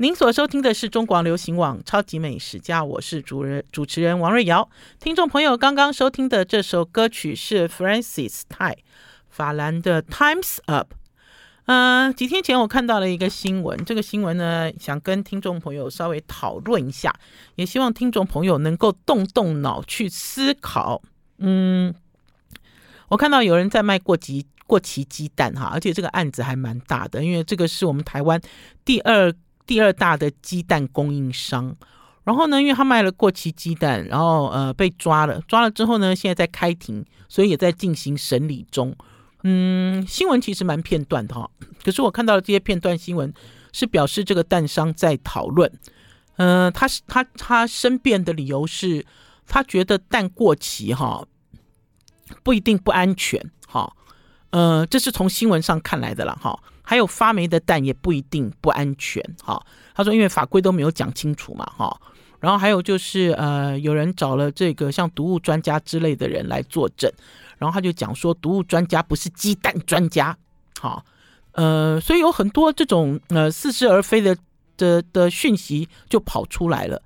您所收听的是中广流行网《超级美食家》，我是主人主持人王瑞瑶。听众朋友刚刚收听的这首歌曲是 Francis Tai 法兰的《Time's Up》。嗯，几天前我看到了一个新闻，这个新闻呢，想跟听众朋友稍微讨论一下，也希望听众朋友能够动动脑去思考。嗯，我看到有人在卖过期过期鸡蛋哈，而且这个案子还蛮大的，因为这个是我们台湾第二。第二大的鸡蛋供应商，然后呢，因为他卖了过期鸡蛋，然后呃被抓了，抓了之后呢，现在在开庭，所以也在进行审理中。嗯，新闻其实蛮片段的哈，可是我看到的这些片段新闻是表示这个蛋商在讨论，呃，他是他他申辩的理由是，他觉得蛋过期哈不一定不安全哈，呃，这是从新闻上看来的了哈。还有发霉的蛋也不一定不安全，哈。他说，因为法规都没有讲清楚嘛，哈。然后还有就是，呃，有人找了这个像毒物专家之类的人来作证，然后他就讲说，毒物专家不是鸡蛋专家，哈。呃，所以有很多这种呃似是而非的的的讯息就跑出来了，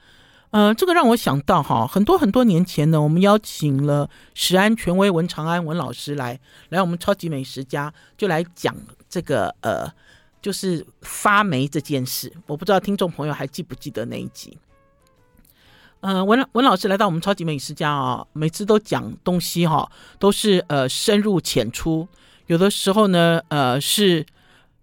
呃，这个让我想到哈，很多很多年前呢，我们邀请了食安权威文长安文老师来来我们超级美食家就来讲。这个呃，就是发霉这件事，我不知道听众朋友还记不记得那一集。呃，文文老师来到我们超级美食家啊，每次都讲东西哈，都是呃深入浅出，有的时候呢，呃是。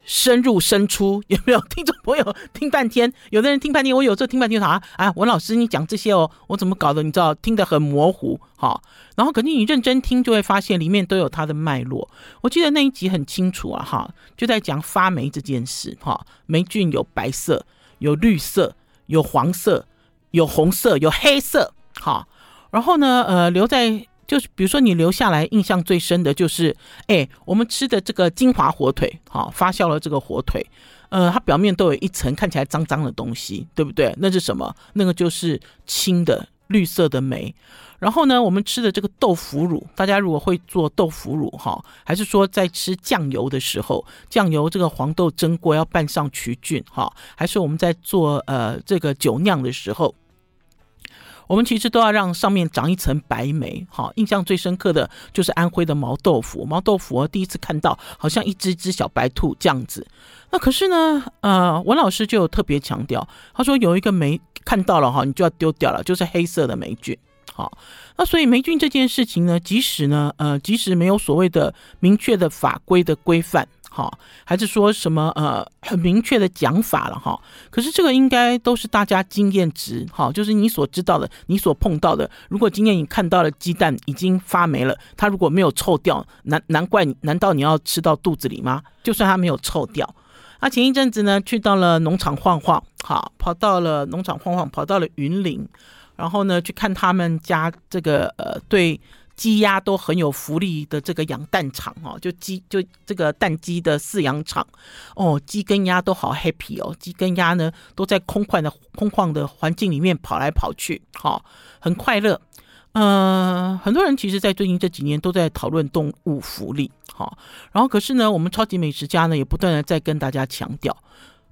深入深出，有没有听众朋友听半天？有的人听半天，我有时候听半天啥啊！文老师，你讲这些哦，我怎么搞的？你知道，听得很模糊哈。然后，肯定你认真听，就会发现里面都有它的脉络。我记得那一集很清楚啊哈，就在讲发霉这件事哈。霉菌有白色，有绿色，有黄色，有红色，有黑色哈。然后呢，呃，留在。就是比如说，你留下来印象最深的就是，哎，我们吃的这个金华火腿，好发酵了这个火腿，呃，它表面都有一层看起来脏脏的东西，对不对？那是什么？那个就是青的绿色的霉。然后呢，我们吃的这个豆腐乳，大家如果会做豆腐乳哈，还是说在吃酱油的时候，酱油这个黄豆蒸过要拌上曲菌哈，还是我们在做呃这个酒酿的时候？我们其实都要让上面长一层白霉，好，印象最深刻的就是安徽的毛豆腐。毛豆腐我第一次看到，好像一只只小白兔这样子。那可是呢，呃，文老师就有特别强调，他说有一个霉看到了哈，你就要丢掉了，就是黑色的霉菌。好，那所以霉菌这件事情呢，即使呢，呃，即使没有所谓的明确的法规的规范。好，还是说什么呃很明确的讲法了哈？可是这个应该都是大家经验值，哈，就是你所知道的，你所碰到的。如果今天你看到了鸡蛋已经发霉了，它如果没有臭掉，难难怪你，难道你要吃到肚子里吗？就算它没有臭掉，那前一阵子呢，去到了农场晃晃，好，跑到了农场晃晃，跑到了云林，然后呢，去看他们家这个呃对。鸡鸭都很有福利的这个养蛋场哦，就鸡就这个蛋鸡的饲养场哦，鸡跟鸭都好 happy 哦，鸡跟鸭呢都在空旷的空旷的环境里面跑来跑去，好，很快乐。呃，很多人其实，在最近这几年都在讨论动物福利，好，然后可是呢，我们超级美食家呢也不断的在跟大家强调，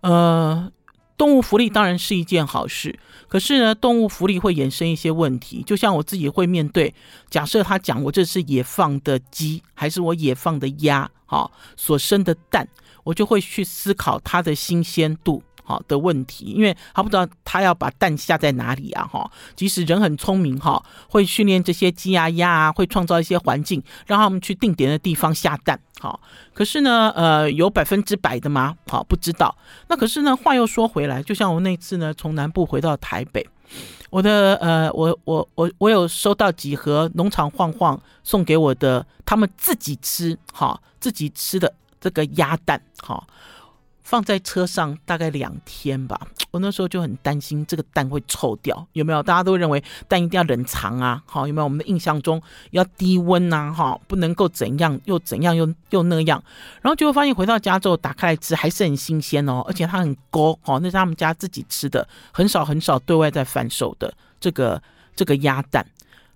呃。动物福利当然是一件好事，可是呢，动物福利会衍生一些问题。就像我自己会面对，假设他讲我这是野放的鸡，还是我野放的鸭，哈，所生的蛋，我就会去思考它的新鲜度。好的问题，因为他不知道他要把蛋下在哪里啊，哈。即使人很聪明，哈，会训练这些鸡啊、鸭啊，会创造一些环境，让他们去定点的地方下蛋，好。可是呢，呃，有百分之百的吗？好，不知道。那可是呢，话又说回来，就像我那次呢，从南部回到台北，我的呃，我我我我有收到几盒农场晃晃送给我的，他们自己吃，哈，自己吃的这个鸭蛋，哈。放在车上大概两天吧，我那时候就很担心这个蛋会臭掉，有没有？大家都认为蛋一定要冷藏啊，好，有没有？我们的印象中要低温呐，哈，不能够怎样又怎样又又那样，然后结果发现回到家之后打开来吃还是很新鲜哦，而且它很勾，哦，那是他们家自己吃的，很少很少对外在贩售的这个这个鸭蛋，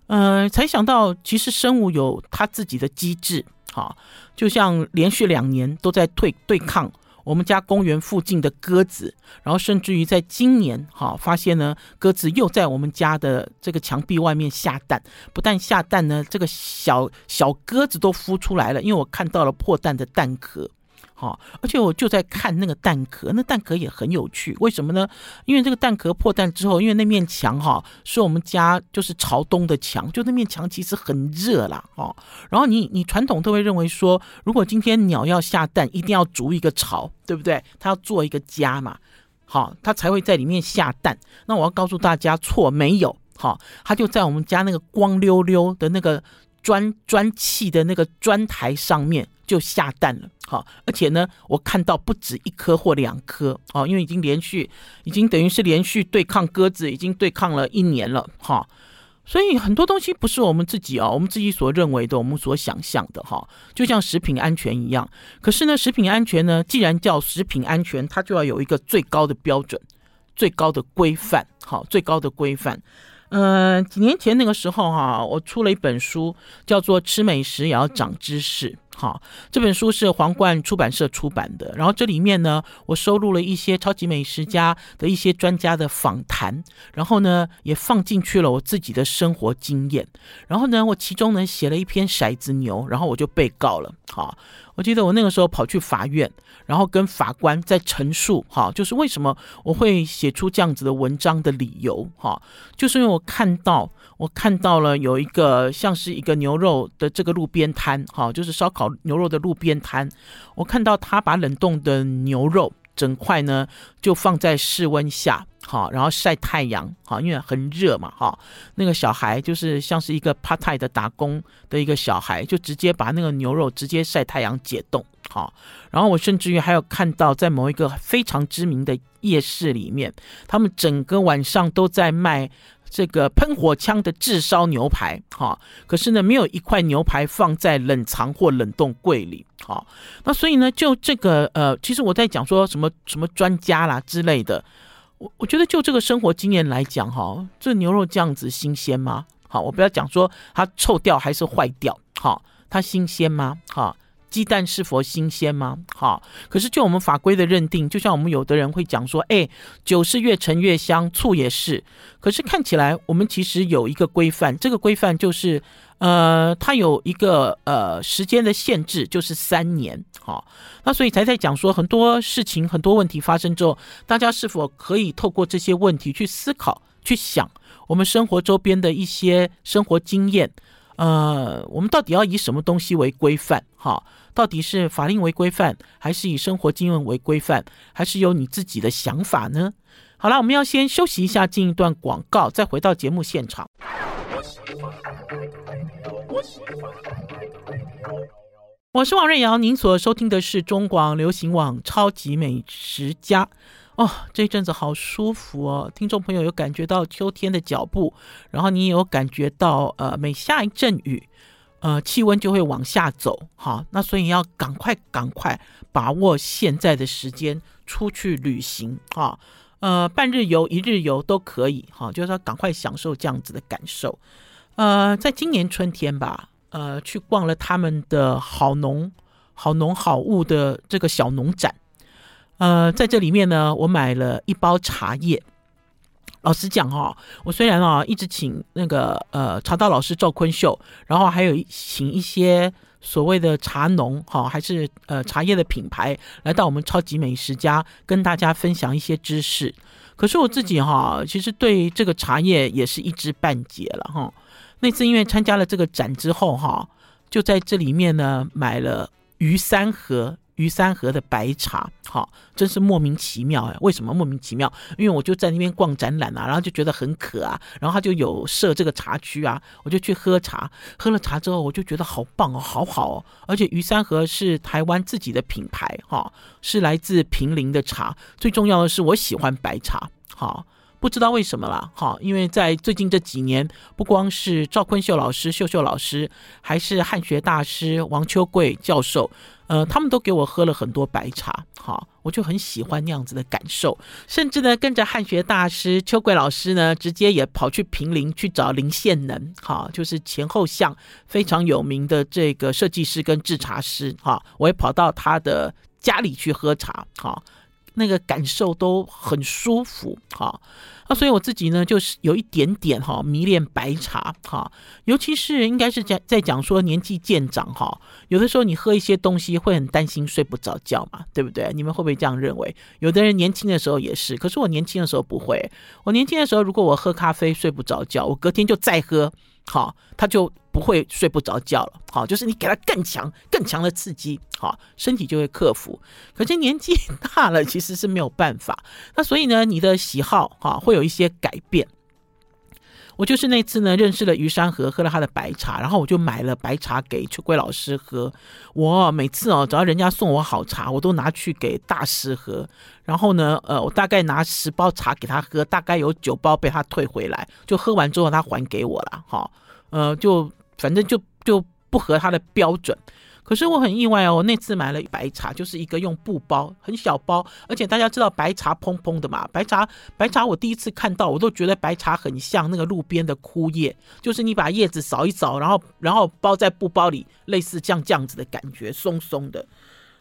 呃，才想到其实生物有它自己的机制，好，就像连续两年都在对对抗。我们家公园附近的鸽子，然后甚至于在今年哈，发现呢鸽子又在我们家的这个墙壁外面下蛋，不但下蛋呢，这个小小鸽子都孵出来了，因为我看到了破蛋的蛋壳。好，而且我就在看那个蛋壳，那蛋壳也很有趣。为什么呢？因为这个蛋壳破蛋之后，因为那面墙哈是我们家就是朝东的墙，就那面墙其实很热啦。哦。然后你你传统都会认为说，如果今天鸟要下蛋，一定要筑一个巢，对不对？它要做一个家嘛，好，它才会在里面下蛋。那我要告诉大家，错，没有，好，它就在我们家那个光溜溜的那个砖砖砌的那个砖台上面。就下蛋了，好，而且呢，我看到不止一颗或两颗，哦，因为已经连续，已经等于是连续对抗鸽子，已经对抗了一年了，哈，所以很多东西不是我们自己哦，我们自己所认为的，我们所想象的，哈，就像食品安全一样。可是呢，食品安全呢，既然叫食品安全，它就要有一个最高的标准、最高的规范，好，最高的规范。嗯、呃，几年前那个时候哈，我出了一本书，叫做《吃美食也要长知识》。好，这本书是皇冠出版社出版的。然后这里面呢，我收录了一些超级美食家的一些专家的访谈，然后呢，也放进去了我自己的生活经验。然后呢，我其中呢写了一篇骰子牛，然后我就被告了。好，我记得我那个时候跑去法院，然后跟法官在陈述，哈，就是为什么我会写出这样子的文章的理由，哈，就是因为我看到。我看到了有一个像是一个牛肉的这个路边摊，哈，就是烧烤牛肉的路边摊。我看到他把冷冻的牛肉整块呢就放在室温下，好，然后晒太阳，好，因为很热嘛，哈。那个小孩就是像是一个 part time 的打工的一个小孩，就直接把那个牛肉直接晒太阳解冻，好。然后我甚至于还有看到在某一个非常知名的夜市里面，他们整个晚上都在卖。这个喷火枪的炙烧牛排，哈，可是呢，没有一块牛排放在冷藏或冷冻柜里，哈，那所以呢，就这个呃，其实我在讲说什么什么专家啦之类的，我我觉得就这个生活经验来讲，哈，这牛肉这样子新鲜吗？好，我不要讲说它臭掉还是坏掉，好，它新鲜吗？哈。鸡蛋是否新鲜吗？好，可是就我们法规的认定，就像我们有的人会讲说，哎，酒是越陈越香，醋也是。可是看起来我们其实有一个规范，这个规范就是，呃，它有一个呃时间的限制，就是三年。好，那所以才在讲说很多事情、很多问题发生之后，大家是否可以透过这些问题去思考、去想我们生活周边的一些生活经验。呃，我们到底要以什么东西为规范？哈，到底是法令为规范，还是以生活经验为规范，还是有你自己的想法呢？好了，我们要先休息一下，进一段广告，再回到节目现场。我是王瑞瑶，您所收听的是中广流行网《超级美食家》。哦，这一阵子好舒服哦！听众朋友有感觉到秋天的脚步，然后你也有感觉到，呃，每下一阵雨，呃，气温就会往下走。好，那所以要赶快赶快把握现在的时间出去旅行啊！呃，半日游、一日游都可以。哈，就是要赶快享受这样子的感受。呃，在今年春天吧，呃，去逛了他们的好农、好农好物的这个小农展。呃，在这里面呢，我买了一包茶叶。老实讲哈、哦，我虽然啊一直请那个呃茶道老师赵坤秀，然后还有请一些所谓的茶农哈，还是呃茶叶的品牌来到我们超级美食家跟大家分享一些知识。可是我自己哈，其实对这个茶叶也是一知半解了哈。那次因为参加了这个展之后哈，就在这里面呢买了余三盒。余三河的白茶，好，真是莫名其妙哎！为什么莫名其妙？因为我就在那边逛展览啊，然后就觉得很渴啊，然后他就有设这个茶区啊，我就去喝茶。喝了茶之后，我就觉得好棒哦，好好哦！而且余三河是台湾自己的品牌，哈，是来自平林的茶。最重要的是，我喜欢白茶，好，不知道为什么啦，好，因为在最近这几年，不光是赵坤秀老师、秀秀老师，还是汉学大师王秋贵教授。呃，他们都给我喝了很多白茶，好，我就很喜欢那样子的感受。甚至呢，跟着汉学大师秋桂老师呢，直接也跑去平林去找林献能，好，就是前后巷非常有名的这个设计师跟制茶师，哈，我也跑到他的家里去喝茶，哈。那个感受都很舒服，哈，啊，所以我自己呢，就是有一点点哈迷恋白茶，哈，尤其是应该是在在讲说年纪渐长，哈，有的时候你喝一些东西会很担心睡不着觉嘛，对不对？你们会不会这样认为？有的人年轻的时候也是，可是我年轻的时候不会，我年轻的时候如果我喝咖啡睡不着觉，我隔天就再喝。好，他就不会睡不着觉了。好，就是你给他更强、更强的刺激，好，身体就会克服。可是年纪大了，其实是没有办法。那所以呢，你的喜好哈会有一些改变。我就是那次呢认识了于山河，喝了他的白茶，然后我就买了白茶给秋桂老师喝。我每次哦，只要人家送我好茶，我都拿去给大师喝。然后呢，呃，我大概拿十包茶给他喝，大概有九包被他退回来，就喝完之后他还给我了。哈，呃，就反正就就不合他的标准。可是我很意外哦，那次买了白茶，就是一个用布包，很小包，而且大家知道白茶蓬蓬的嘛，白茶白茶我第一次看到，我都觉得白茶很像那个路边的枯叶，就是你把叶子扫一扫，然后然后包在布包里，类似像这样子的感觉，松松的。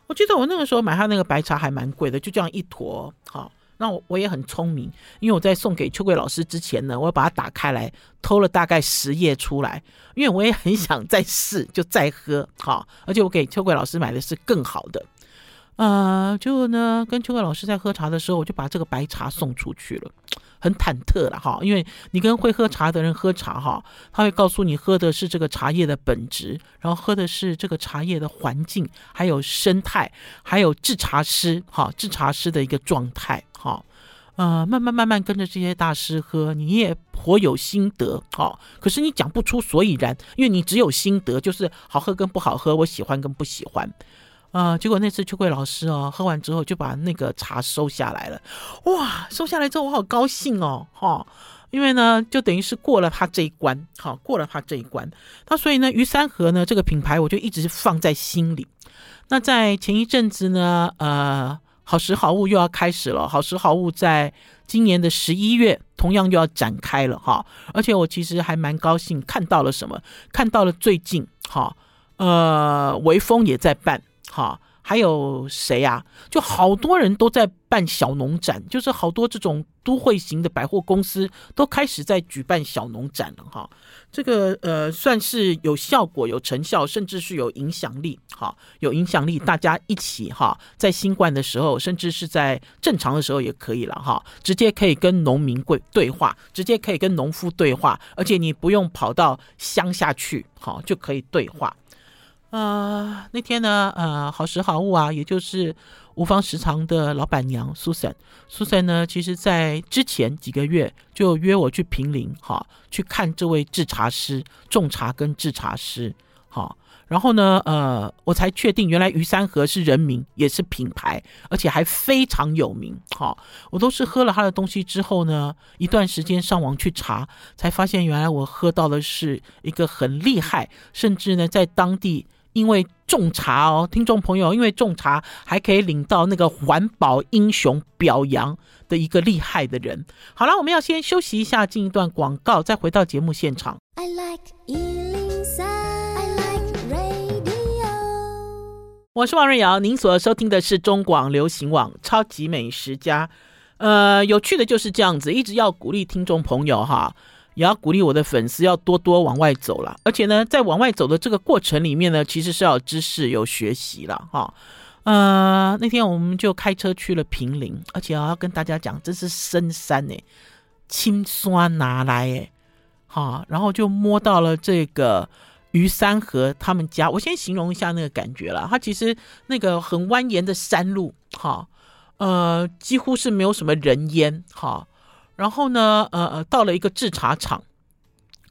我记得我那个时候买它那个白茶还蛮贵的，就这样一坨，好。那我我也很聪明，因为我在送给秋桂老师之前呢，我把它打开来，偷了大概十页出来，因为我也很想再试，就再喝，好，而且我给秋桂老师买的是更好的，呃，就呢跟秋桂老师在喝茶的时候，我就把这个白茶送出去了，很忐忑了哈，因为你跟会喝茶的人喝茶哈，他会告诉你喝的是这个茶叶的本质，然后喝的是这个茶叶的环境，还有生态，还有制茶师哈，制茶师的一个状态。哈，呃，慢慢慢慢跟着这些大师喝，你也颇有心得，好，可是你讲不出所以然，因为你只有心得，就是好喝跟不好喝，我喜欢跟不喜欢，呃，结果那次秋桂老师哦，喝完之后就把那个茶收下来了，哇，收下来之后我好高兴哦，哈，因为呢，就等于是过了他这一关，好，过了他这一关，那所以呢，于三河呢这个品牌我就一直放在心里，那在前一阵子呢，呃。好时好物又要开始了，好时好物在今年的十一月同样又要展开了哈，而且我其实还蛮高兴看到了什么，看到了最近哈，呃，微风也在办哈。还有谁呀、啊？就好多人都在办小农展，就是好多这种都会型的百货公司都开始在举办小农展了哈。这个呃算是有效果、有成效，甚至是有影响力哈，有影响力，大家一起哈，在新冠的时候，甚至是在正常的时候也可以了哈，直接可以跟农民对对话，直接可以跟农夫对话，而且你不用跑到乡下去，哈，就可以对话。呃，那天呢，呃，好时好物啊，也就是无方食堂的老板娘 Susan，Susan 呢，其实在之前几个月就约我去平林，哈，去看这位制茶师种茶跟制茶师，哈，然后呢，呃，我才确定原来于三河是人名，也是品牌，而且还非常有名，哈，我都是喝了他的东西之后呢，一段时间上网去查，才发现原来我喝到的是一个很厉害，甚至呢，在当地。因为种茶哦，听众朋友，因为种茶还可以领到那个环保英雄表扬的一个厉害的人。好了，我们要先休息一下，进一段广告，再回到节目现场。I like 103, I like radio。我是王瑞瑶，您所收听的是中广流行网《超级美食家》。呃，有趣的就是这样子，一直要鼓励听众朋友哈。也要鼓励我的粉丝要多多往外走了，而且呢，在往外走的这个过程里面呢，其实是要有知识、有学习了哈。呃，那天我们就开车去了平林，而且要跟大家讲，这是深山呢，青酸拿来哎，好，然后就摸到了这个于山河他们家。我先形容一下那个感觉了，它其实那个很蜿蜒的山路，哈，呃，几乎是没有什么人烟，哈。然后呢，呃呃，到了一个制茶厂，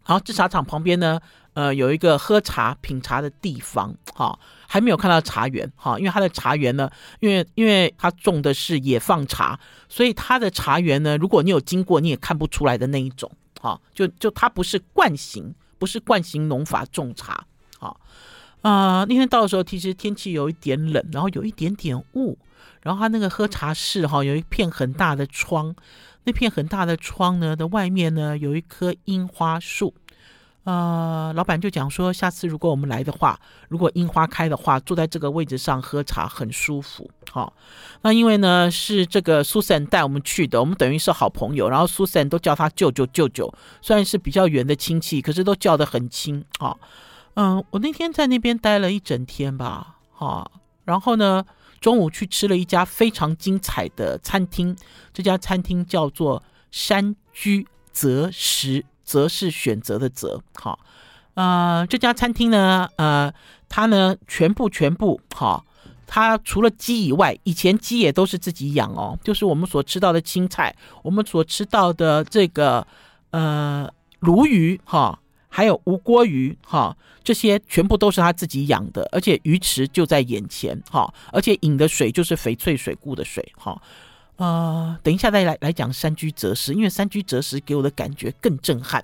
然后制茶厂旁边呢，呃，有一个喝茶品茶的地方，哈、哦，还没有看到茶园，哈、因为它的茶园呢，因为因为它种的是野放茶，所以它的茶园呢，如果你有经过，你也看不出来的那一种，哈、就就它不是惯型，不是惯型农法种茶，好、啊、呃，那天到的时候，其实天气有一点冷，然后有一点点雾，然后它那个喝茶室，哈、有一片很大的窗。那片很大的窗呢的外面呢，有一棵樱花树，呃，老板就讲说，下次如果我们来的话，如果樱花开的话，坐在这个位置上喝茶很舒服。好、哦，那因为呢是这个 Susan 带我们去的，我们等于是好朋友，然后 Susan 都叫他舅舅舅舅，虽然是比较远的亲戚，可是都叫得很亲。好、哦，嗯、我那天在那边待了一整天吧，好、哦，然后呢中午去吃了一家非常精彩的餐厅，这家餐厅叫做山居择食。择是选择的择，好，呃，这家餐厅呢，呃，它呢全部全部好，它除了鸡以外，以前鸡也都是自己养哦，就是我们所吃到的青菜，我们所吃到的这个呃鲈鱼哈，还有吴锅鱼哈，这些全部都是他自己养的，而且鱼池就在眼前哈，而且饮的水就是翡翠水库的水哈。呃，等一下再来来讲山居则食，因为山居则食给我的感觉更震撼。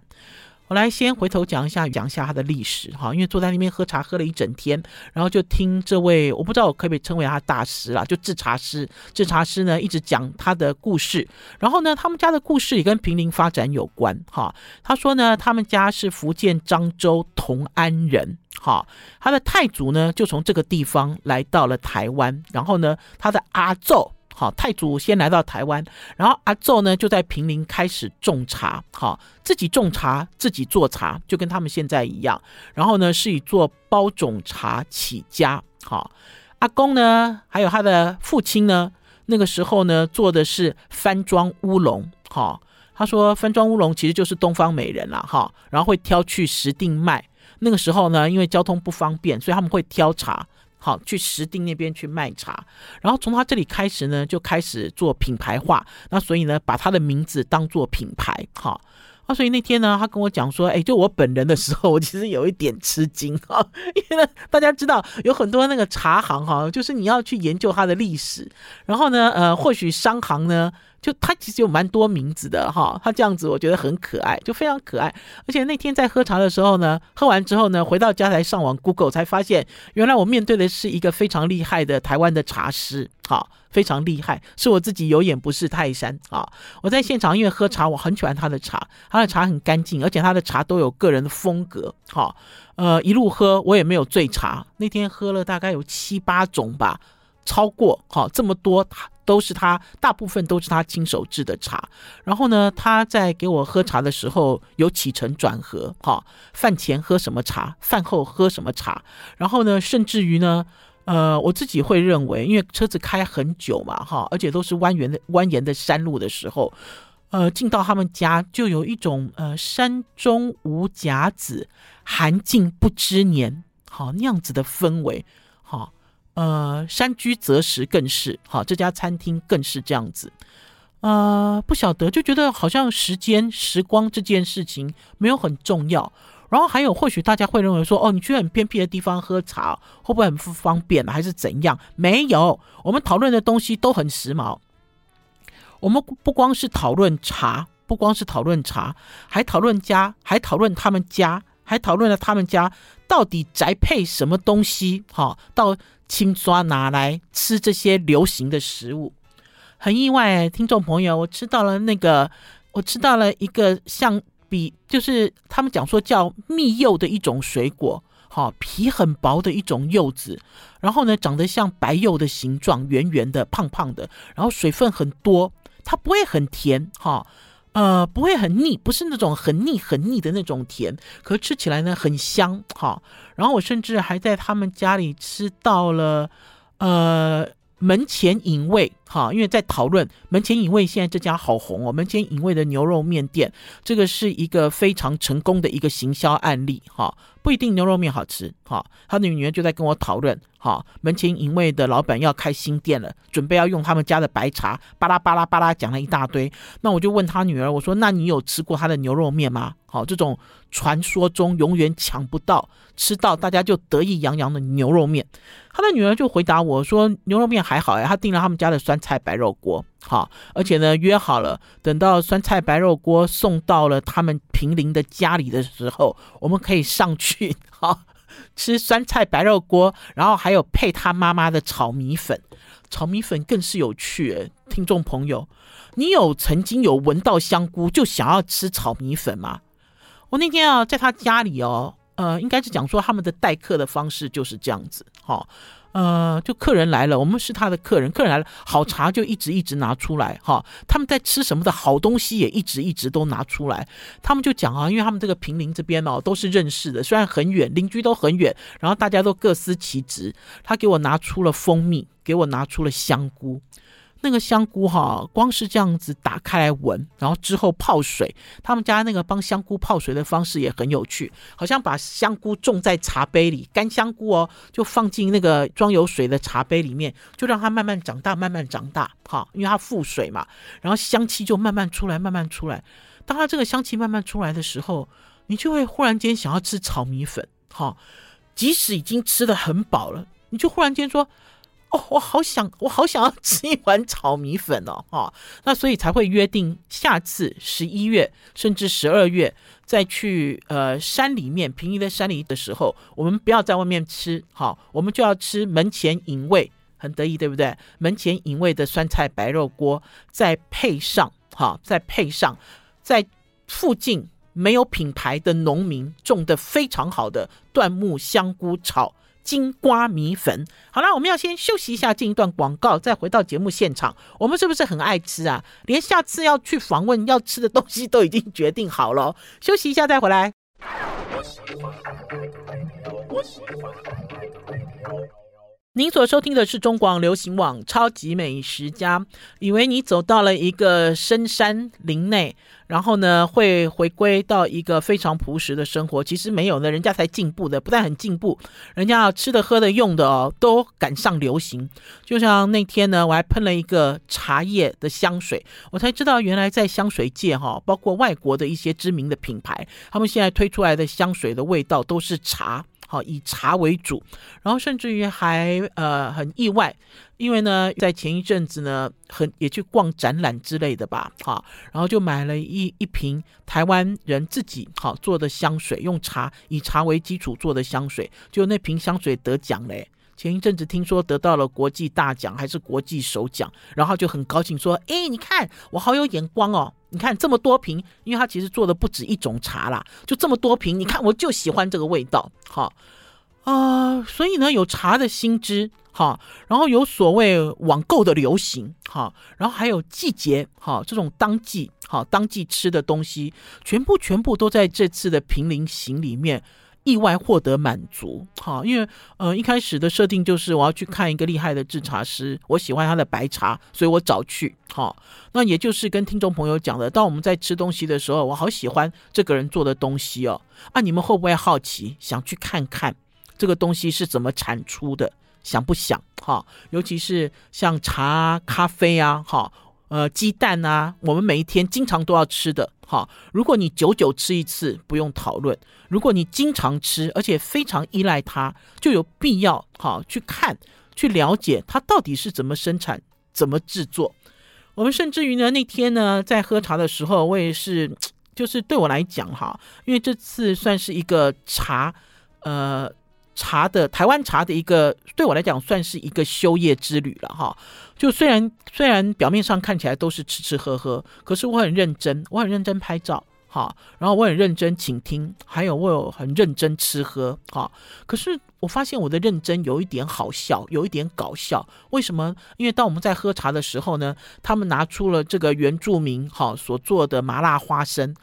我来先回头讲一下，讲一下他的历史哈。因为坐在那边喝茶喝了一整天，然后就听这位我不知道我可不可以称为他大师啦，就制茶师。制茶师呢一直讲他的故事，然后呢他们家的故事也跟平林发展有关哈。他说呢他们家是福建漳州同安人哈，他的太祖呢就从这个地方来到了台湾，然后呢他的阿奏。好，太祖先来到台湾，然后阿祖呢就在坪林开始种茶，好，自己种茶，自己做茶，就跟他们现在一样。然后呢是以做包种茶起家，好，阿公呢还有他的父亲呢，那个时候呢做的是番庄乌龙，好，他说番庄乌龙其实就是东方美人了，哈，然后会挑去石碇卖。那个时候呢，因为交通不方便，所以他们会挑茶。好，去石碇那边去卖茶，然后从他这里开始呢，就开始做品牌化。那所以呢，把他的名字当做品牌。好，啊，所以那天呢，他跟我讲说，哎，就我本人的时候，我其实有一点吃惊哈，因为呢，大家知道有很多那个茶行哈，就是你要去研究它的历史，然后呢，呃，或许商行呢。就他其实有蛮多名字的哈，他这样子我觉得很可爱，就非常可爱。而且那天在喝茶的时候呢，喝完之后呢，回到家才上网 Google 才发现，原来我面对的是一个非常厉害的台湾的茶师，哈，非常厉害，是我自己有眼不识泰山啊！我在现场因为喝茶，我很喜欢他的茶，他的茶很干净，而且他的茶都有个人的风格，哈，呃，一路喝我也没有醉茶，那天喝了大概有七八种吧。超过哈这么多，都是他，大部分都是他亲手制的茶。然后呢，他在给我喝茶的时候有起承转合哈，饭前喝什么茶，饭后喝什么茶。然后呢，甚至于呢，呃，我自己会认为，因为车子开很久嘛哈，而且都是蜿蜒的蜿蜒的山路的时候，呃，进到他们家就有一种呃山中无甲子，寒尽不知年，好那样子的氛围，呃，山居择食更是好，这家餐厅更是这样子。呃，不晓得，就觉得好像时间、时光这件事情没有很重要。然后还有，或许大家会认为说，哦，你去很偏僻的地方喝茶，会不会很不方便，还是怎样？没有，我们讨论的东西都很时髦。我们不光是讨论茶，不光是讨论茶，还讨论家，还讨论他们家，还讨论了他们家到底宅配什么东西。好，到。青抓拿来吃这些流行的食物，很意外，听众朋友，我吃到了那个，我吃到了一个像比，就是他们讲说叫蜜柚的一种水果，好，皮很薄的一种柚子，然后呢，长得像白柚的形状，圆圆的，胖胖的，然后水分很多，它不会很甜，哈。呃，不会很腻，不是那种很腻很腻的那种甜，可吃起来呢很香哈。然后我甚至还在他们家里吃到了，呃。门前隐味，哈，因为在讨论门前影味，现在这家好红哦。门前影味的牛肉面店，这个是一个非常成功的一个行销案例，哈，不一定牛肉面好吃，哈。他的女儿就在跟我讨论，哈，门前影味的老板要开新店了，准备要用他们家的白茶，巴拉巴拉巴拉讲了一大堆。那我就问他女儿，我说，那你有吃过他的牛肉面吗？好，这种传说中永远抢不到、吃到大家就得意洋洋的牛肉面。他的女儿就回答我说：“牛肉面还好呀，他订了他们家的酸酸菜白肉锅，好，而且呢约好了，等到酸菜白肉锅送到了他们平林的家里的时候，我们可以上去 好吃酸菜白肉锅，然后还有配他妈妈的炒米粉，炒米粉更是有趣。听众朋友，你有曾经有闻到香菇就想要吃炒米粉吗？我那天啊，在他家里哦，呃，应该是讲说他们的待客的方式就是这样子，哈、哦。呃，就客人来了，我们是他的客人，客人来了，好茶就一直一直拿出来哈。他们在吃什么的好东西也一直一直都拿出来。他们就讲啊，因为他们这个平林这边哦都是认识的，虽然很远，邻居都很远，然后大家都各司其职。他给我拿出了蜂蜜，给我拿出了香菇。那个香菇哈，光是这样子打开来闻，然后之后泡水。他们家那个帮香菇泡水的方式也很有趣，好像把香菇种在茶杯里，干香菇哦，就放进那个装有水的茶杯里面，就让它慢慢长大，慢慢长大。哈，因为它富水嘛，然后香气就慢慢出来，慢慢出来。当它这个香气慢慢出来的时候，你就会忽然间想要吃炒米粉。哈，即使已经吃得很饱了，你就忽然间说。我好想，我好想要吃一碗炒米粉哦，哈、那所以才会约定下次十一月甚至十二月再去呃山里面平移的山里的时候，我们不要在外面吃，好、我们就要吃门前隐味，很得意，对不对？门前隐味的酸菜白肉锅，再配上哈、再配上在附近没有品牌的农民种的非常好的椴木香菇炒。金瓜米粉，好了，我们要先休息一下，进一段广告，再回到节目现场。我们是不是很爱吃啊？连下次要去访问要吃的东西都已经决定好了。休息一下再回来。您所收听的是中广流行网《超级美食家》，以为你走到了一个深山林内，然后呢会回归到一个非常朴实的生活，其实没有呢，人家才进步的，不但很进步，人家吃的、喝的、用的哦，都赶上流行。就像那天呢，我还喷了一个茶叶的香水，我才知道原来在香水界哈，包括外国的一些知名的品牌，他们现在推出来的香水的味道都是茶。好，以茶为主，然后甚至于还呃很意外，因为呢，在前一阵子呢，很也去逛展览之类的吧，好，然后就买了一一瓶台湾人自己好做的香水，用茶以茶为基础做的香水，就那瓶香水得奖嘞。前一阵子听说得到了国际大奖，还是国际首奖，然后就很高兴说：“哎，你看我好有眼光哦！你看这么多瓶，因为他其实做的不止一种茶啦，就这么多瓶，你看我就喜欢这个味道，好啊、所以呢，有茶的新知，哈，然后有所谓网购的流行，哈，然后还有季节，哈，这种当季，哈，当季吃的东西，全部全部都在这次的平林行里面。”意外获得满足，哈，因为呃一开始的设定就是我要去看一个厉害的制茶师，我喜欢他的白茶，所以我找去，哈，那也就是跟听众朋友讲的，当我们在吃东西的时候，我好喜欢这个人做的东西哦，啊，你们会不会好奇，想去看看这个东西是怎么产出的？想不想？哈，尤其是像茶、咖啡啊，哈。呃，鸡蛋啊，我们每一天经常都要吃的，哈。如果你久久吃一次，不用讨论；如果你经常吃，而且非常依赖它，就有必要哈去看、去了解它到底是怎么生产、怎么制作。我们甚至于呢，那天呢，在喝茶的时候，我也是，就是对我来讲哈，因为这次算是一个茶，呃。茶的台湾茶的一个，对我来讲算是一个修业之旅了哈。就虽然虽然表面上看起来都是吃吃喝喝，可是我很认真，我很认真拍照哈，然后我很认真倾听，还有我有很认真吃喝哈。可是我发现我的认真有一点好笑，有一点搞笑。为什么？因为当我们在喝茶的时候呢，他们拿出了这个原住民哈所做的麻辣花生。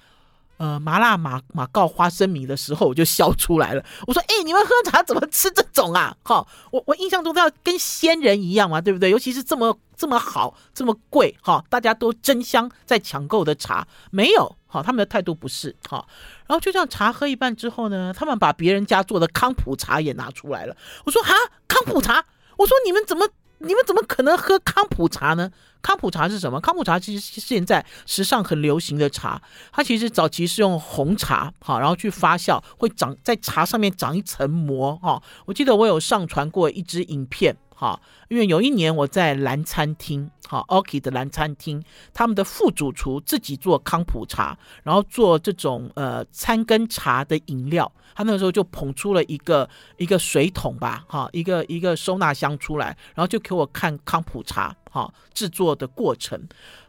呃，麻辣马马告花生米的时候，我就笑出来了。我说：“哎、你们喝茶怎么吃这种啊？哈，我我印象中都要跟仙人一样嘛，对不对？尤其是这么这么好、这么贵，哈，大家都争相在抢购的茶，没有，哈，他们的态度不是，哈。然后就这样茶喝一半之后呢，他们把别人家做的康普茶也拿出来了。我说：哈，康普茶？我说你们怎么？”你们怎么可能喝康普茶呢？康普茶是什么？康普茶其实是现在时尚很流行的茶，它其实早期是用红茶，好，然后去发酵，会长在茶上面长一层膜，哈。我记得我有上传过一支影片。好，因为有一年我在蓝餐厅，好，Orchid 的蓝餐厅，他们的副主厨自己做康普茶，然后做这种呃餐跟茶的饮料，他那个时候就捧出了一个一个水桶吧，哈，一个一个收纳箱出来，然后就给我看康普茶，哈，制作的过程。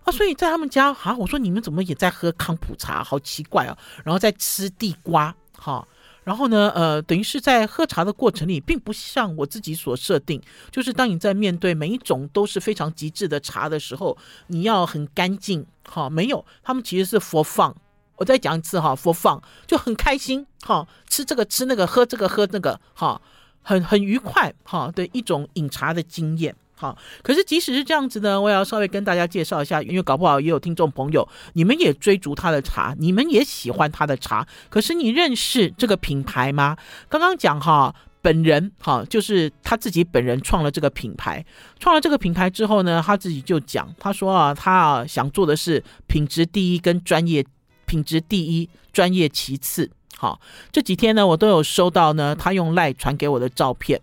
啊，所以在他们家啊，我说你们怎么也在喝康普茶，好奇怪哦。然后在吃地瓜，哈，然后呢，呃，等于是在喝茶的过程里，并不像我自己所设定，就是当你在面对每一种都是非常极致的茶的时候，你要很干净，哈，没有，他们其实是 for fun。我再讲一次哈，for fun 就很开心，哈，吃这个吃那个，喝这个喝那个，哈，很很愉快，哈的一种饮茶的经验。好，可是即使是这样子呢，我也要稍微跟大家介绍一下，因为搞不好也有听众朋友，你们也追逐他的茶，你们也喜欢他的茶，可是你认识这个品牌吗？刚刚讲哈，本人哈，就是他自己本人创了这个品牌，创了这个品牌之后呢，他自己就讲，他说啊，他啊想做的是品质第一跟专业，品质第一，专业其次。好，这几天呢，我都有收到呢，他用赖传给我的照片。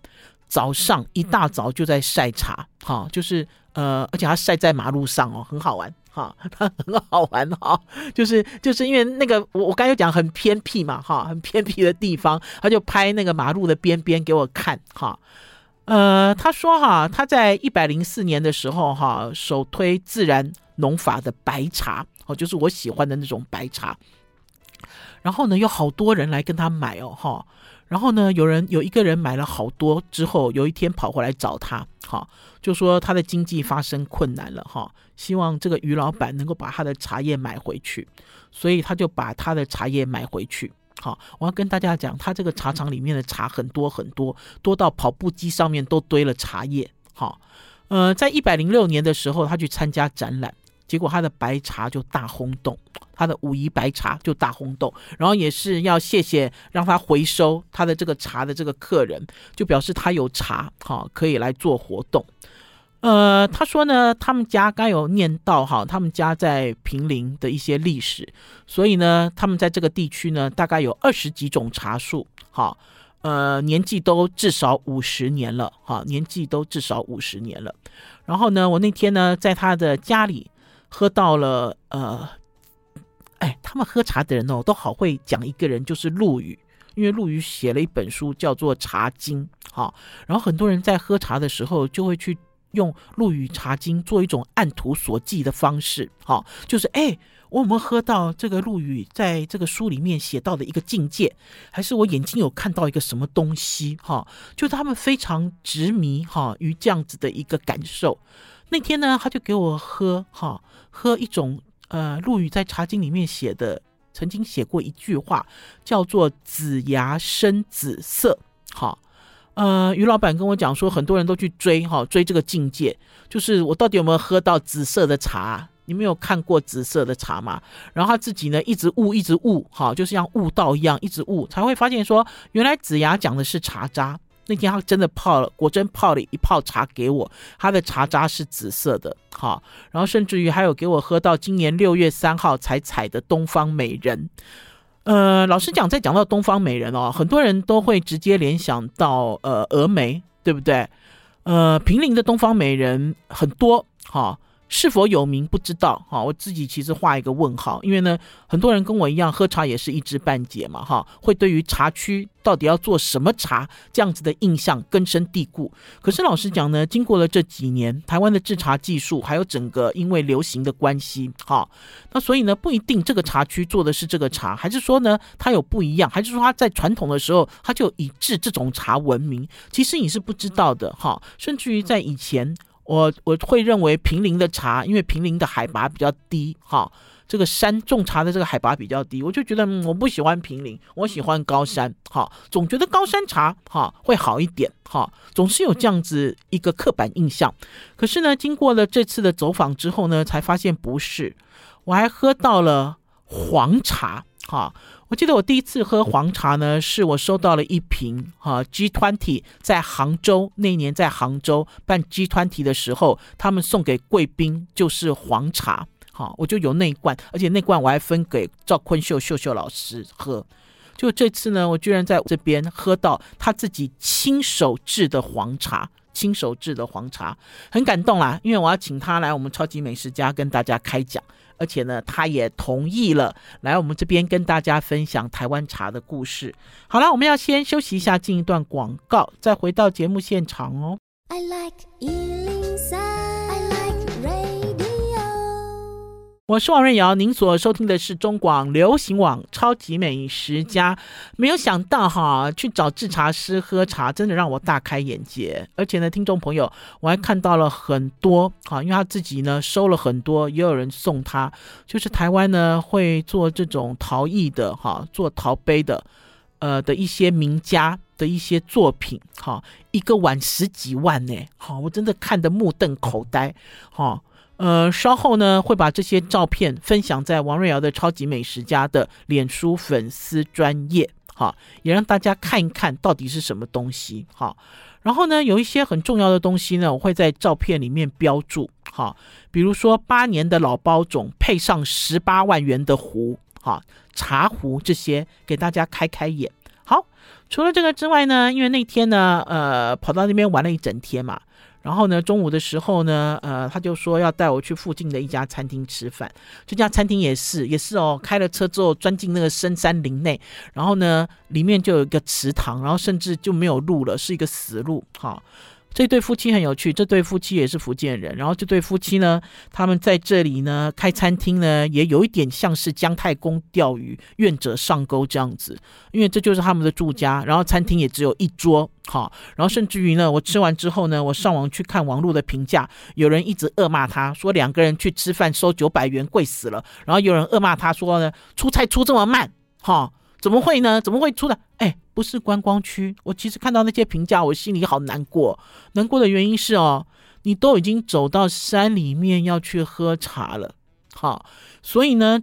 早上一大早就在晒茶，哈，就是呃，而且他晒在马路上哦，很好玩，哈，他 很好玩哈，就是就是因为那个我我刚才讲很偏僻嘛，哈，很偏僻的地方，他就拍那个马路的边边给我看，哈，呃，他说哈，他在一百零四年的时候哈，首推自然农法的白茶，哦，就是我喜欢的那种白茶，然后呢，有好多人来跟他买哦，哈。然后呢，有人有一个人买了好多之后，有一天跑回来找他，哈，就说他的经济发生困难了，哈，希望这个于老板能够把他的茶叶买回去，所以他就把他的茶叶买回去，好，我要跟大家讲，他这个茶厂里面的茶很多很多，多到跑步机上面都堆了茶叶，好，呃，在一百零六年的时候，他去参加展览。结果他的白茶就大轰动，他的武夷白茶就大轰动，然后也是要谢谢让他回收他的这个茶的这个客人，就表示他有茶，哈，可以来做活动。呃，他说呢，他们家刚有念到哈，他们家在平林的一些历史，所以呢，他们在这个地区呢，大概有二十几种茶树，哈，呃，年纪都至少五十年了，哈，年纪都至少五十年了。然后呢，我那天呢，在他的家里。喝到了，呃，哎，他们喝茶的人哦，都好会讲一个人，就是陆羽，因为陆羽写了一本书叫做《茶经》，哈，然后很多人在喝茶的时候就会去用陆羽《茶经》做一种按图索骥的方式，哈，就是哎，我有没有喝到这个陆羽在这个书里面写到的一个境界，还是我眼睛有看到一个什么东西，哈，就他们非常执迷哈于这样子的一个感受。那天呢，他就给我喝哈，喝一种呃，陆羽在《茶经》里面写的，曾经写过一句话，叫做“紫芽生紫色”。哈，呃，于老板跟我讲说，很多人都去追哈，追这个境界，就是我到底有没有喝到紫色的茶？你没有看过紫色的茶吗？然后他自己呢，一直悟，一直悟，哈，就是像悟道一样，一直悟，才会发现说，原来紫芽讲的是茶渣。那天他真的泡了，果真泡了一泡茶给我，他的茶渣是紫色的，好，然后甚至于还有给我喝到今年六月三号才采的东方美人。呃，老实讲，在讲到东方美人哦，很多人都会直接联想到呃峨眉，对不对？呃，平林的东方美人很多，哈。是否有名不知道哈，我自己其实画一个问号，因为呢，很多人跟我一样喝茶也是一知半解嘛哈，会对于茶区到底要做什么茶这样子的印象根深蒂固。可是老实讲呢，经过了这几年，台湾的制茶技术还有整个因为流行的关系哈，那所以呢，不一定这个茶区做的是这个茶，还是说呢，它有不一样，还是说它在传统的时候它就以制这种茶闻名？其实你是不知道的哈，甚至于在以前。我我会认为平林的茶，因为平林的海拔比较低，哈，这个山种茶的这个海拔比较低，我就觉得我不喜欢平林，我喜欢高山，哈，总觉得高山茶哈会好一点，哈，总是有这样子一个刻板印象。可是呢，经过了这次的走访之后呢，才发现不是，我还喝到了黄茶，哈。我记得我第一次喝黄茶呢，是我收到了一瓶哈 G20 在杭州那年在杭州办 G20 的时候，他们送给贵宾就是黄茶，好，我就有那一罐，而且那罐我还分给赵坤秀秀秀老师喝。就这次呢，我居然在这边喝到他自己亲手制的黄茶，亲手制的黄茶，很感动啦，因为我要请他来我们超级美食家跟大家开讲。而且呢，他也同意了来我们这边跟大家分享台湾茶的故事。好了，我们要先休息一下，进一段广告，再回到节目现场哦。I like 103, 我是王瑞瑶，您所收听的是中广流行网《超级美食家》。没有想到哈，去找制茶师喝茶，真的让我大开眼界。而且呢，听众朋友，我还看到了很多哈，因为他自己呢收了很多，也有人送他，就是台湾呢会做这种陶艺的哈，做陶杯的，呃的一些名家的一些作品哈，一个碗十几万呢，好，我真的看得目瞪口呆哈。呃，稍后呢会把这些照片分享在王瑞瑶的超级美食家的脸书粉丝专页，哈，也让大家看一看到底是什么东西，哈。然后呢，有一些很重要的东西呢，我会在照片里面标注，哈，比如说八年的老包种配上十八万元的壶，哈，茶壶这些给大家开开眼。好，除了这个之外呢，因为那天呢，呃，跑到那边玩了一整天嘛。然后呢，中午的时候呢，呃，他就说要带我去附近的一家餐厅吃饭。这家餐厅也是，也是哦，开了车之后钻进那个深山林内，然后呢，里面就有一个池塘，然后甚至就没有路了，是一个死路，好、这对夫妻很有趣，这对夫妻也是福建人。然后这对夫妻呢，他们在这里呢开餐厅呢，也有一点像是姜太公钓鱼，愿者上钩这样子。因为这就是他们的住家，然后餐厅也只有一桌，好，然后甚至于呢，我吃完之后呢，我上网去看网络的评价，有人一直恶骂他说两个人去吃饭收九百元贵死了，然后有人恶骂他说呢，出菜出这么慢，哈。怎么会呢？怎么会出来？哎，不是观光区。我其实看到那些评价，我心里好难过。难过的原因是哦，你都已经走到山里面要去喝茶了，好，所以呢，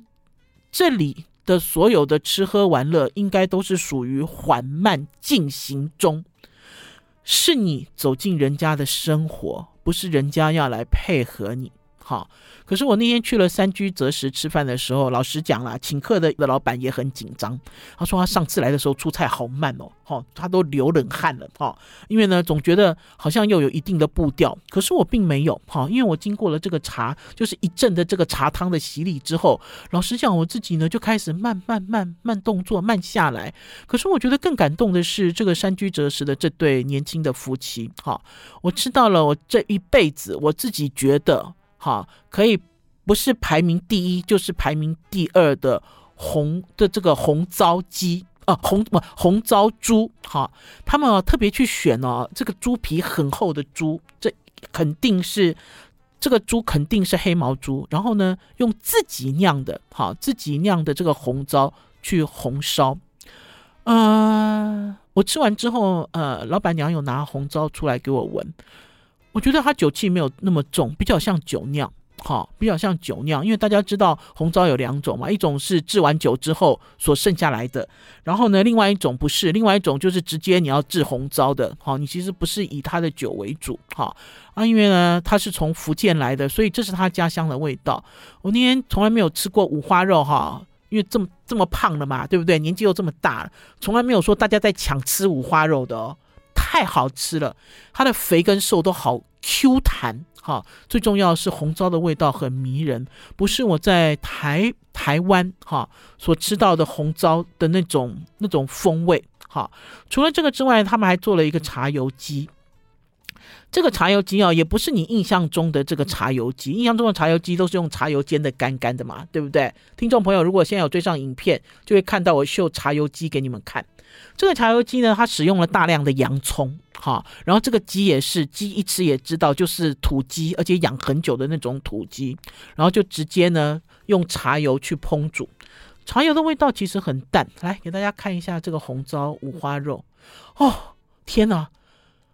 这里的所有的吃喝玩乐应该都是属于缓慢进行中，是你走进人家的生活，不是人家要来配合你。好，可是我那天去了三居择食吃饭的时候，老实讲啦，请客的的老板也很紧张。他说他上次来的时候出菜好慢哦，哈，他都流冷汗了，哈，因为呢总觉得好像又有一定的步调。可是我并没有，哈，因为我经过了这个茶，就是一阵的这个茶汤的洗礼之后，老实讲我自己呢就开始慢慢慢慢动作慢下来。可是我觉得更感动的是这个三居择食的这对年轻的夫妻，哈，我吃到了我这一辈子我自己觉得。好，可以不是排名第一，就是排名第二的红的这个红糟鸡啊，红不红糟猪。好，他们特别去选哦，这个猪皮很厚的猪，这肯定是这个猪肯定是黑毛猪。然后呢，用自己酿的，好，自己酿的这个红糟去红烧。呃，我吃完之后，呃，老板娘有拿红糟出来给我闻。我觉得它酒气没有那么重，比较像酒酿，哈，比较像酒酿。因为大家知道红糟有两种嘛，一种是制完酒之后所剩下来的，然后呢，另外一种不是，另外一种就是直接你要制红糟的，哈，你其实不是以它的酒为主，哈啊，因为呢，它是从福建来的，所以这是他家乡的味道。我那天从来没有吃过五花肉，哈，因为这么这么胖了嘛，对不对？年纪又这么大，从来没有说大家在抢吃五花肉的哦。太好吃了，它的肥跟瘦都好 Q 弹哈，最重要是红糟的味道很迷人，不是我在台台湾哈所吃到的红糟的那种那种风味哈。除了这个之外，他们还做了一个茶油鸡。这个茶油鸡啊，也不是你印象中的这个茶油鸡，印象中的茶油鸡都是用茶油煎的干干的嘛，对不对？听众朋友，如果现在有追上影片，就会看到我秀茶油鸡给你们看。这个茶油鸡呢，它使用了大量的洋葱，哈，然后这个鸡也是，鸡一吃也知道就是土鸡，而且养很久的那种土鸡，然后就直接呢用茶油去烹煮，茶油的味道其实很淡。来给大家看一下这个红糟五花肉，哦，天哪，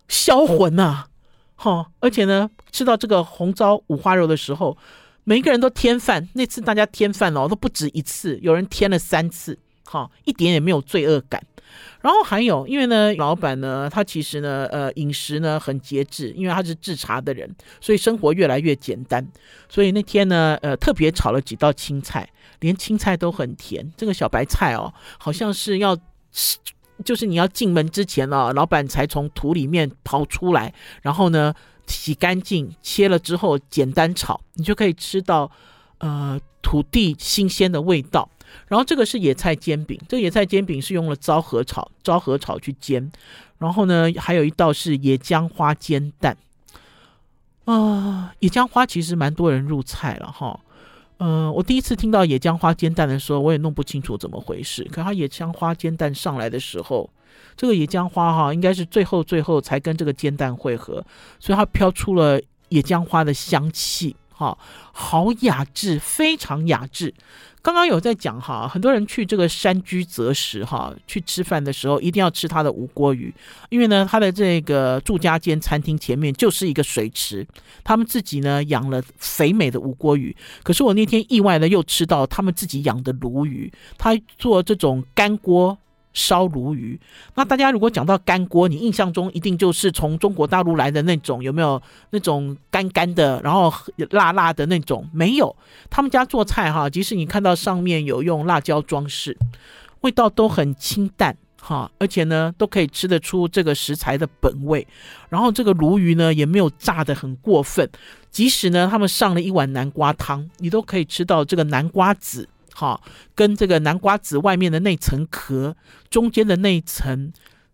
销魂呐，哈，而且呢吃到这个红糟五花肉的时候，每一个人都添饭，那次大家添饭哦都不止一次，有人添了三次，哈，一点也没有罪恶感。然后还有，因为呢，老板呢，他其实呢，呃，饮食呢很节制，因为他是制茶的人，所以生活越来越简单。所以那天呢，呃，特别炒了几道青菜，连青菜都很甜。这个小白菜哦，好像是要吃，就是你要进门之前哦，老板才从土里面刨出来，然后呢，洗干净，切了之后简单炒，你就可以吃到，呃，土地新鲜的味道。然后这个是野菜煎饼，这个野菜煎饼是用了昭和草，昭和草去煎。然后呢，还有一道是野姜花煎蛋。啊、野姜花其实蛮多人入菜了哈。嗯、呃，我第一次听到野姜花煎蛋的时候，我也弄不清楚怎么回事。可它野姜花煎蛋上来的时候，这个野姜花哈，应该是最后最后才跟这个煎蛋汇合，所以它飘出了野姜花的香气，哈，好雅致，非常雅致。刚刚有在讲哈，很多人去这个山居择食哈，去吃饭的时候一定要吃他的吴锅鱼，因为呢，他的这个住家间餐厅前面就是一个水池，他们自己呢养了肥美的吴锅鱼。可是我那天意外的又吃到他们自己养的鲈鱼，他做这种干锅。烧鲈鱼，那大家如果讲到干锅，你印象中一定就是从中国大陆来的那种，有没有那种干干的，然后辣辣的那种？没有，他们家做菜哈，即使你看到上面有用辣椒装饰，味道都很清淡哈，而且呢都可以吃得出这个食材的本味。然后这个鲈鱼呢也没有炸得很过分，即使呢他们上了一碗南瓜汤，你都可以吃到这个南瓜籽。好，跟这个南瓜籽外面的那层壳，中间的那层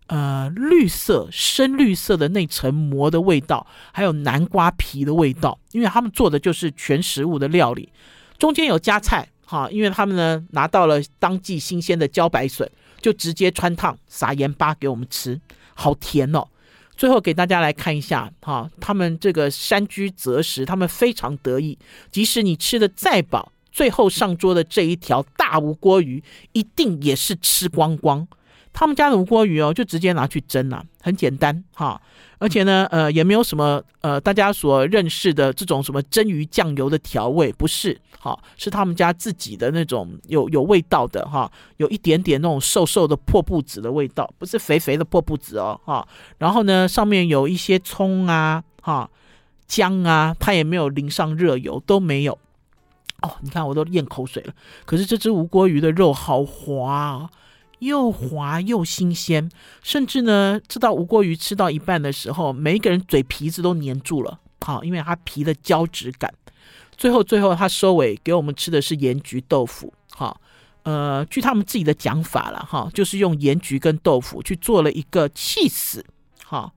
呃绿色、深绿色的那层膜的味道，还有南瓜皮的味道，因为他们做的就是全食物的料理，中间有加菜，哈，因为他们呢拿到了当季新鲜的茭白笋，就直接穿烫撒盐巴给我们吃，好甜哦。最后给大家来看一下，哈，他们这个山居择食，他们非常得意，即使你吃的再饱。最后上桌的这一条大吴锅鱼，一定也是吃光光。他们家的吴锅鱼哦，就直接拿去蒸了，很简单哈。而且呢，呃，也没有什么呃，大家所认识的这种什么蒸鱼酱油的调味，不是哈，是他们家自己的那种有有味道的哈，有一点点那种瘦瘦的破布子的味道，不是肥肥的破布子哦哈。然后呢，上面有一些葱啊哈姜啊，它也没有淋上热油，都没有。哦，你看我都咽口水了。可是这只吴锅鱼的肉好滑啊，又滑又新鲜，甚至呢，这道吴锅鱼吃到一半的时候，每一个人嘴皮子都黏住了。好，因为它皮的胶质感。最后，最后他收尾给我们吃的是盐焗豆腐。好，呃，据他们自己的讲法了哈，就是用盐焗跟豆腐去做了一个气死。好，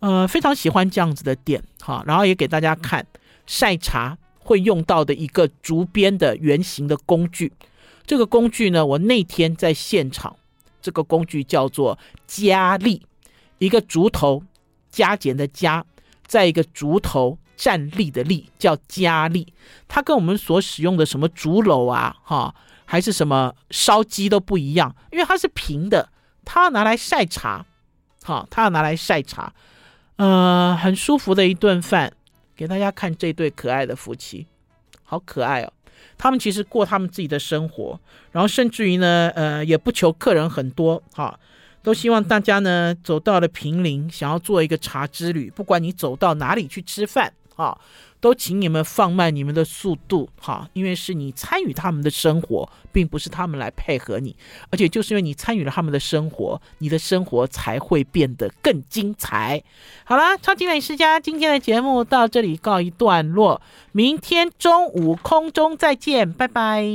呃，非常喜欢这样子的店。哈，然后也给大家看晒茶。会用到的一个竹编的圆形的工具，这个工具呢，我那天在现场，这个工具叫做加力，一个竹头加减的加，再一个竹头站立的立，叫加力。它跟我们所使用的什么竹篓啊，哈，还是什么烧鸡都不一样，因为它是平的，它要拿来晒茶，哈，它要拿来晒茶，呃，很舒服的一顿饭。给大家看这对可爱的夫妻，好可爱哦！他们其实过他们自己的生活，然后甚至于呢，呃，也不求客人很多，哈，都希望大家呢走到了平陵，想要做一个茶之旅，不管你走到哪里去吃饭，啊。都请你们放慢你们的速度，哈，因为是你参与他们的生活，并不是他们来配合你，而且就是因为你参与了他们的生活，你的生活才会变得更精彩。好啦，超级美食家今天的节目到这里告一段落，明天中午空中再见，拜拜。